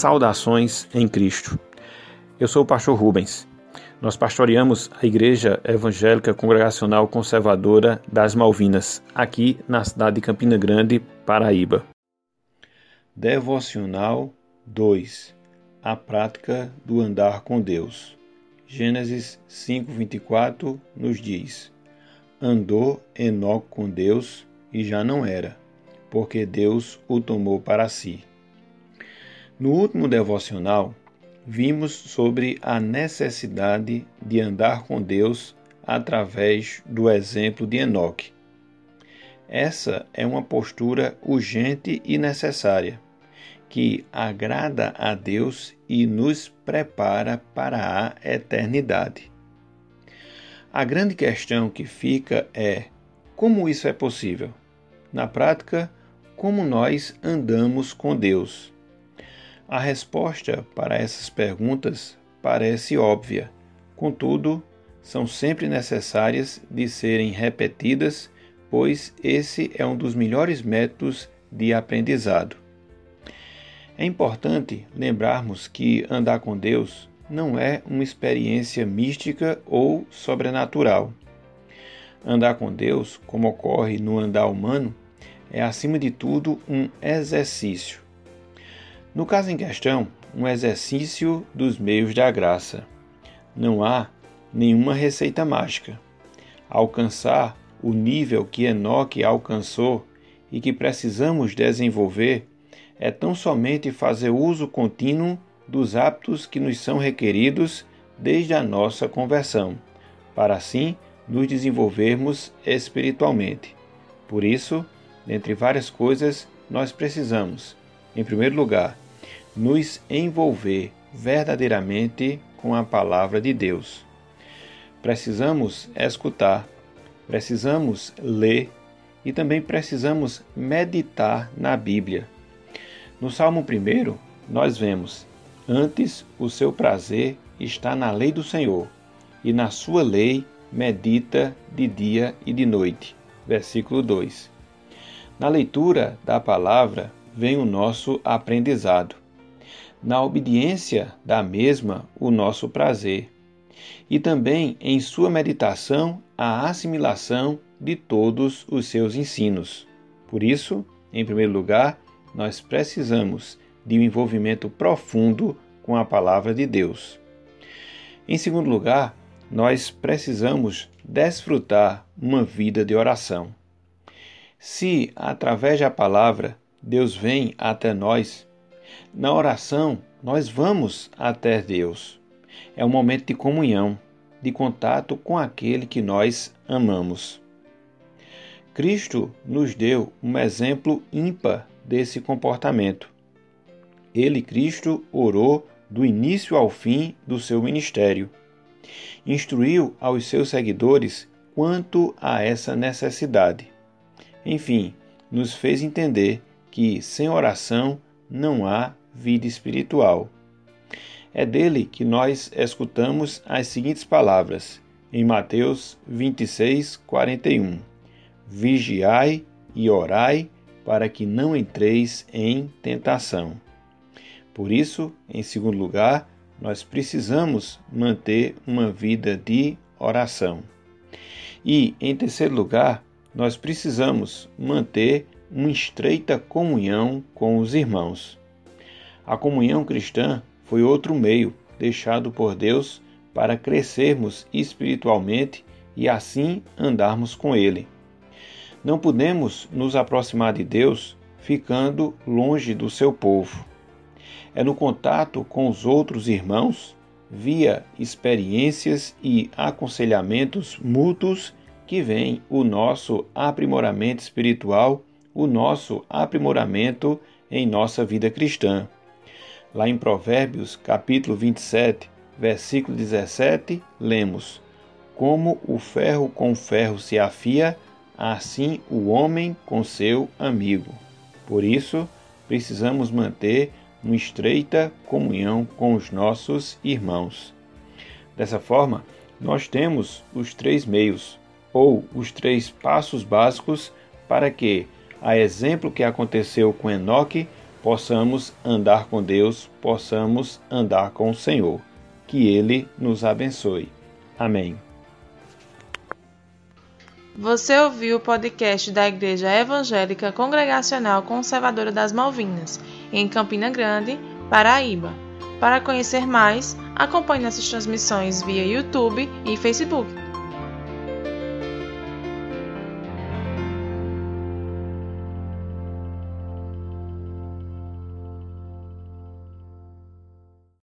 Saudações em Cristo. Eu sou o pastor Rubens. Nós pastoreamos a Igreja Evangélica Congregacional Conservadora das Malvinas, aqui na cidade de Campina Grande, Paraíba. Devocional 2 A prática do andar com Deus. Gênesis 5:24 nos diz: Andou Enoque com Deus e já não era, porque Deus o tomou para si. No último devocional, vimos sobre a necessidade de andar com Deus através do exemplo de Enoque. Essa é uma postura urgente e necessária, que agrada a Deus e nos prepara para a eternidade. A grande questão que fica é: como isso é possível? Na prática, como nós andamos com Deus? A resposta para essas perguntas parece óbvia, contudo, são sempre necessárias de serem repetidas, pois esse é um dos melhores métodos de aprendizado. É importante lembrarmos que andar com Deus não é uma experiência mística ou sobrenatural. Andar com Deus, como ocorre no andar humano, é acima de tudo um exercício no caso em questão, um exercício dos meios da graça. Não há nenhuma receita mágica. Alcançar o nível que Enoque alcançou e que precisamos desenvolver é tão somente fazer uso contínuo dos hábitos que nos são requeridos desde a nossa conversão, para assim nos desenvolvermos espiritualmente. Por isso, dentre várias coisas, nós precisamos em primeiro lugar, nos envolver verdadeiramente com a palavra de Deus. Precisamos escutar, precisamos ler e também precisamos meditar na Bíblia. No Salmo 1, nós vemos: Antes o seu prazer está na lei do Senhor, e na sua lei medita de dia e de noite. Versículo 2. Na leitura da palavra, vem o nosso aprendizado. Na obediência da mesma, o nosso prazer. E também em sua meditação, a assimilação de todos os seus ensinos. Por isso, em primeiro lugar, nós precisamos de um envolvimento profundo com a palavra de Deus. Em segundo lugar, nós precisamos desfrutar uma vida de oração. Se, através da palavra, Deus vem até nós. Na oração, nós vamos até Deus. É um momento de comunhão, de contato com aquele que nós amamos. Cristo nos deu um exemplo ímpar desse comportamento. Ele, Cristo, orou do início ao fim do seu ministério. Instruiu aos seus seguidores quanto a essa necessidade. Enfim, nos fez entender que sem oração não há vida espiritual. É dele que nós escutamos as seguintes palavras em Mateus 26, 41: Vigiai e orai para que não entreis em tentação. Por isso, em segundo lugar, nós precisamos manter uma vida de oração. E, em terceiro lugar, nós precisamos manter uma estreita comunhão com os irmãos. A comunhão cristã foi outro meio deixado por Deus para crescermos espiritualmente e assim andarmos com Ele. Não podemos nos aproximar de Deus ficando longe do seu povo. É no contato com os outros irmãos, via experiências e aconselhamentos mútuos, que vem o nosso aprimoramento espiritual o nosso aprimoramento em nossa vida cristã. Lá em Provérbios, capítulo 27, versículo 17, lemos: Como o ferro com ferro se afia, assim o homem com seu amigo. Por isso, precisamos manter uma estreita comunhão com os nossos irmãos. Dessa forma, nós temos os três meios, ou os três passos básicos para que a exemplo que aconteceu com Enoque, possamos andar com Deus, possamos andar com o Senhor. Que Ele nos abençoe. Amém. Você ouviu o podcast da Igreja Evangélica Congregacional Conservadora das Malvinas, em Campina Grande, Paraíba. Para conhecer mais, acompanhe nossas transmissões via YouTube e Facebook.